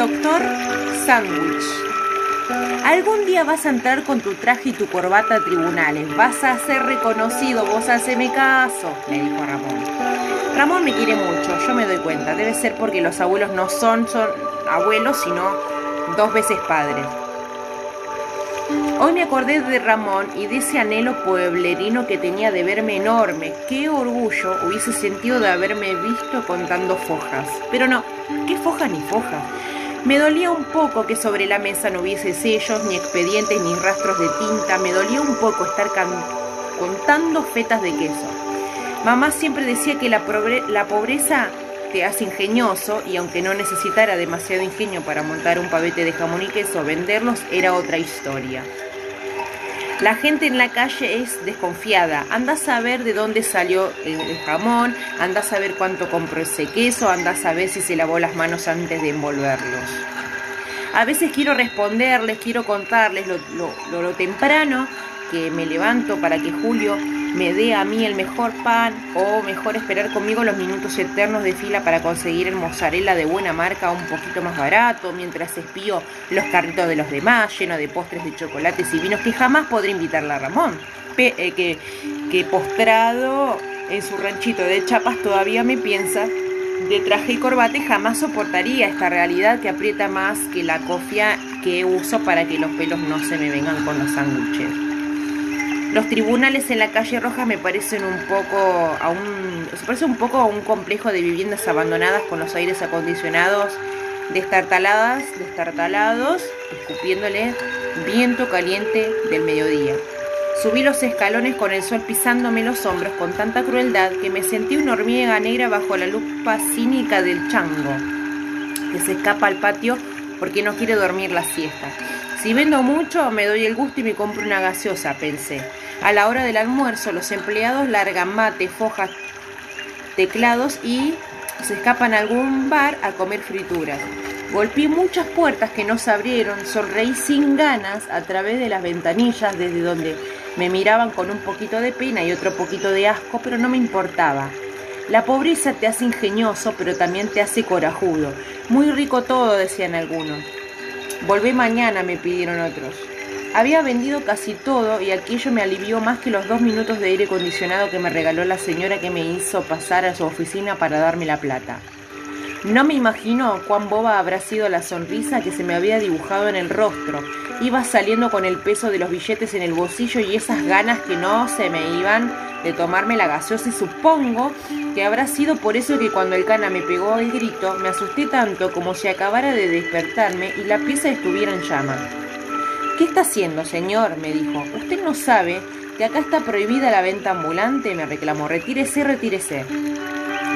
doctor Sandwich. Algún día vas a entrar con tu traje y tu corbata a tribunales. Vas a ser reconocido, vos haceme caso, le dijo Ramón. Ramón me quiere mucho, yo me doy cuenta. Debe ser porque los abuelos no son, son abuelos, sino dos veces padres. Hoy me acordé de Ramón y de ese anhelo pueblerino que tenía de verme enorme. Qué orgullo hubiese sentido de haberme visto contando fojas. Pero no, ¿qué fojas ni fojas? Me dolía un poco que sobre la mesa no hubiese sellos, ni expedientes, ni rastros de tinta. Me dolía un poco estar contando fetas de queso. Mamá siempre decía que la, la pobreza te hace ingenioso y aunque no necesitara demasiado ingenio para montar un pavete de jamón y queso, venderlos era otra historia. La gente en la calle es desconfiada. Anda a saber de dónde salió el jamón, anda a saber cuánto compró ese queso, anda a saber si se lavó las manos antes de envolverlos. A veces quiero responderles, quiero contarles lo, lo temprano que me levanto para que Julio me dé a mí el mejor pan o mejor esperar conmigo los minutos eternos de fila para conseguir el mozzarella de buena marca un poquito más barato mientras espío los carritos de los demás llenos de postres de chocolates y vinos que jamás podré invitarle a Ramón eh, que, que postrado en su ranchito de chapas todavía me piensa de traje y corbate jamás soportaría esta realidad que aprieta más que la cofia que uso para que los pelos no se me vengan con los sándwiches. Los tribunales en la calle Roja me parecen un poco a un, parece un poco un complejo de viviendas abandonadas con los aires acondicionados destartaladas, destartalados, escupiéndole viento caliente del mediodía. Subí los escalones con el sol pisándome los hombros con tanta crueldad que me sentí una hormiga negra bajo la lupa cínica del chango, que se escapa al patio porque no quiere dormir la siesta. Si vendo mucho, me doy el gusto y me compro una gaseosa, pensé. A la hora del almuerzo, los empleados largan mate, fojas, teclados y se escapan a algún bar a comer frituras. Golpeé muchas puertas que no se abrieron, sonreí sin ganas a través de las ventanillas desde donde me miraban con un poquito de pena y otro poquito de asco, pero no me importaba. La pobreza te hace ingenioso, pero también te hace corajudo. Muy rico todo, decían algunos. Volvé mañana, me pidieron otros. Había vendido casi todo y aquello me alivió más que los dos minutos de aire acondicionado que me regaló la señora que me hizo pasar a su oficina para darme la plata. No me imagino cuán boba habrá sido la sonrisa que se me había dibujado en el rostro. Iba saliendo con el peso de los billetes en el bolsillo y esas ganas que no se me iban de tomarme la gaseosa supongo que habrá sido por eso que cuando el cana me pegó el grito me asusté tanto como si acabara de despertarme y la pieza estuviera en llama. ¿Qué está haciendo, señor? me dijo. ¿Usted no sabe que acá está prohibida la venta ambulante? me reclamó. Retírese, retírese.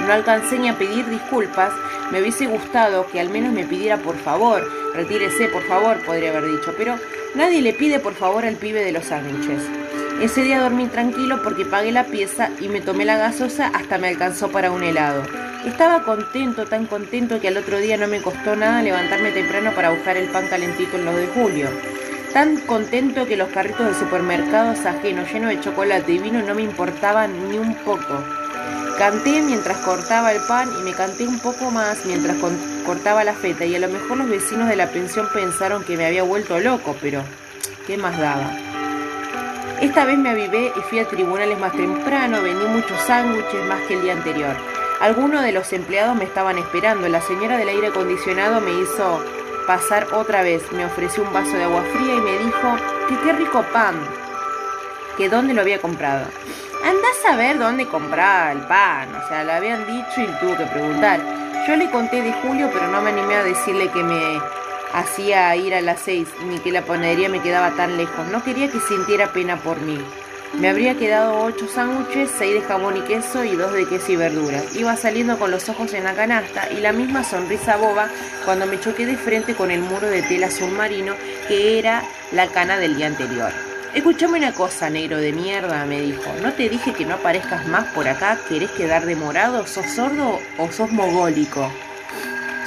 No alcancé ni a pedir disculpas, me hubiese gustado que al menos me pidiera por favor, retírese por favor, podría haber dicho, pero nadie le pide por favor al pibe de los sándwiches. Ese día dormí tranquilo porque pagué la pieza y me tomé la gasosa hasta me alcanzó para un helado. Estaba contento, tan contento que al otro día no me costó nada levantarme temprano para buscar el pan calentito en los de julio. Tan contento que los carritos de supermercados ajenos llenos de chocolate y vino no me importaban ni un poco. Canté mientras cortaba el pan y me canté un poco más mientras cortaba la feta y a lo mejor los vecinos de la pensión pensaron que me había vuelto loco, pero ¿qué más daba? Esta vez me avivé y fui a tribunales más temprano, vendí muchos sándwiches más que el día anterior. Algunos de los empleados me estaban esperando. La señora del aire acondicionado me hizo pasar otra vez. Me ofreció un vaso de agua fría y me dijo que qué rico pan. Que dónde lo había comprado. Andás a ver dónde compraba el pan. O sea, lo habían dicho y tuvo que preguntar. Yo le conté de Julio, pero no me animé a decirle que me hacía ir a las seis ni que la panadería me quedaba tan lejos. No quería que sintiera pena por mí. Me habría quedado ocho sándwiches, seis de jamón y queso y dos de queso y verduras. Iba saliendo con los ojos en la canasta y la misma sonrisa boba cuando me choqué de frente con el muro de tela azul marino que era la cana del día anterior. Escuchame una cosa, negro de mierda, me dijo. ¿No te dije que no aparezcas más por acá? ¿Querés quedar demorado? ¿Sos sordo o sos mogólico?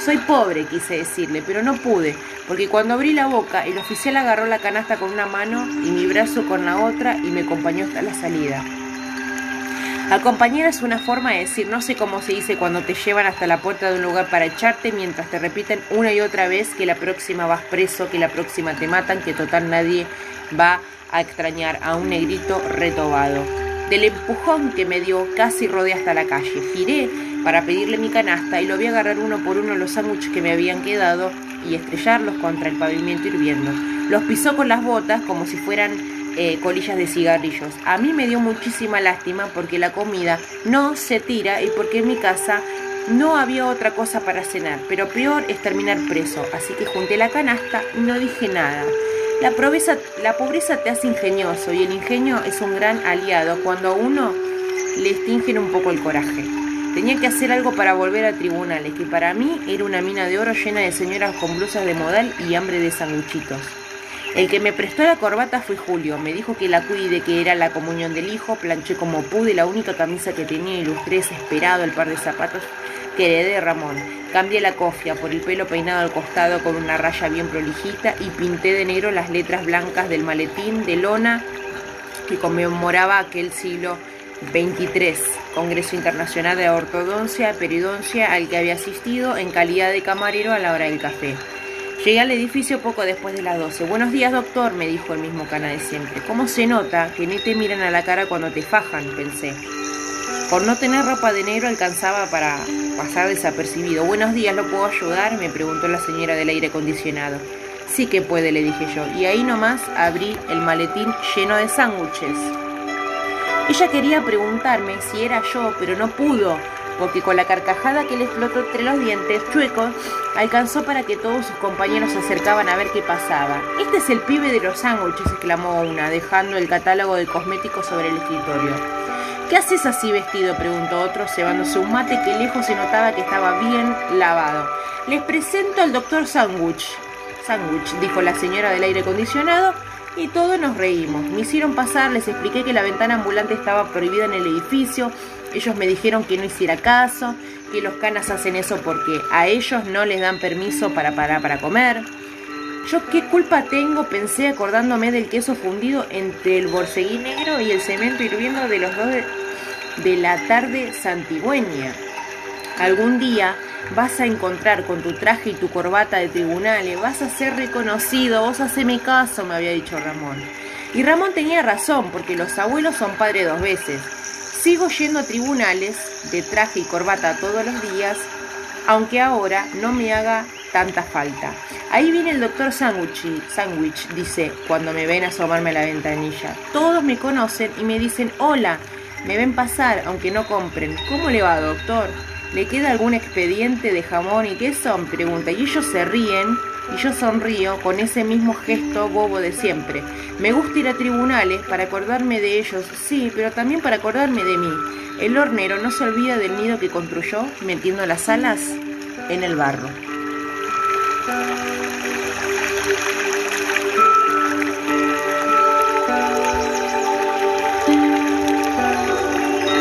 Soy pobre, quise decirle, pero no pude, porque cuando abrí la boca, el oficial agarró la canasta con una mano y mi brazo con la otra y me acompañó hasta la salida. Acompañar es una forma de decir, no sé cómo se dice cuando te llevan hasta la puerta de un lugar para echarte mientras te repiten una y otra vez que la próxima vas preso, que la próxima te matan, que total nadie va a extrañar a un negrito retobado. Del empujón que me dio casi rodé hasta la calle. Giré para pedirle mi canasta y lo vi agarrar uno por uno los sándwiches que me habían quedado y estrellarlos contra el pavimento hirviendo. Los pisó con las botas como si fueran eh, colillas de cigarrillos. A mí me dio muchísima lástima porque la comida no se tira y porque en mi casa no había otra cosa para cenar, pero peor es terminar preso, así que junté la canasta y no dije nada. La pobreza, la pobreza te hace ingenioso y el ingenio es un gran aliado cuando a uno le extinguen un poco el coraje. Tenía que hacer algo para volver a tribunales, que para mí era una mina de oro llena de señoras con blusas de modal y hambre de sanguchitos. El que me prestó la corbata fue Julio. Me dijo que la cuide, que era la comunión del hijo. Planché como pude la única camisa que tenía, ilustré desesperado el par de zapatos que heredé de Ramón. Cambié la cofia por el pelo peinado al costado con una raya bien prolijita y pinté de negro las letras blancas del maletín de lona que conmemoraba aquel siglo 23, Congreso Internacional de Ortodoncia y Peridoncia al que había asistido en calidad de camarero a la hora del café. Llegué al edificio poco después de las 12. Buenos días, doctor, me dijo el mismo cana de siempre. ¿Cómo se nota que ni te miran a la cara cuando te fajan? pensé. Por no tener ropa de negro alcanzaba para pasar desapercibido. Buenos días, ¿lo puedo ayudar? me preguntó la señora del aire acondicionado. Sí que puede, le dije yo. Y ahí nomás abrí el maletín lleno de sándwiches. Ella quería preguntarme si era yo, pero no pudo, porque con la carcajada que le explotó entre los dientes chuecos, alcanzó para que todos sus compañeros se acercaban a ver qué pasaba. Este es el pibe de los sándwiches, exclamó una, dejando el catálogo de cosméticos sobre el escritorio. ¿Qué haces así vestido? preguntó otro, cebándose un mate que lejos se notaba que estaba bien lavado. Les presento al doctor Sandwich. Sandwich, dijo la señora del aire acondicionado, y todos nos reímos. Me hicieron pasar, les expliqué que la ventana ambulante estaba prohibida en el edificio. Ellos me dijeron que no hiciera caso, que los canas hacen eso porque a ellos no les dan permiso para parar para comer. Yo qué culpa tengo, pensé acordándome del queso fundido entre el borceguí negro y el cemento hirviendo de los dos de la tarde santigüeña. Algún día vas a encontrar con tu traje y tu corbata de tribunales, vas a ser reconocido, vos haceme caso, me había dicho Ramón. Y Ramón tenía razón, porque los abuelos son padres dos veces. Sigo yendo a tribunales de traje y corbata todos los días, aunque ahora no me haga tanta falta. Ahí viene el doctor Sandwich, dice, cuando me ven asomarme a la ventanilla. Todos me conocen y me dicen, hola, me ven pasar, aunque no compren. ¿Cómo le va, doctor? ¿Le queda algún expediente de jamón y queso? Me pregunta. Y ellos se ríen y yo sonrío con ese mismo gesto bobo de siempre. Me gusta ir a tribunales para acordarme de ellos, sí, pero también para acordarme de mí. El hornero no se olvida del nido que construyó metiendo las alas en el barro.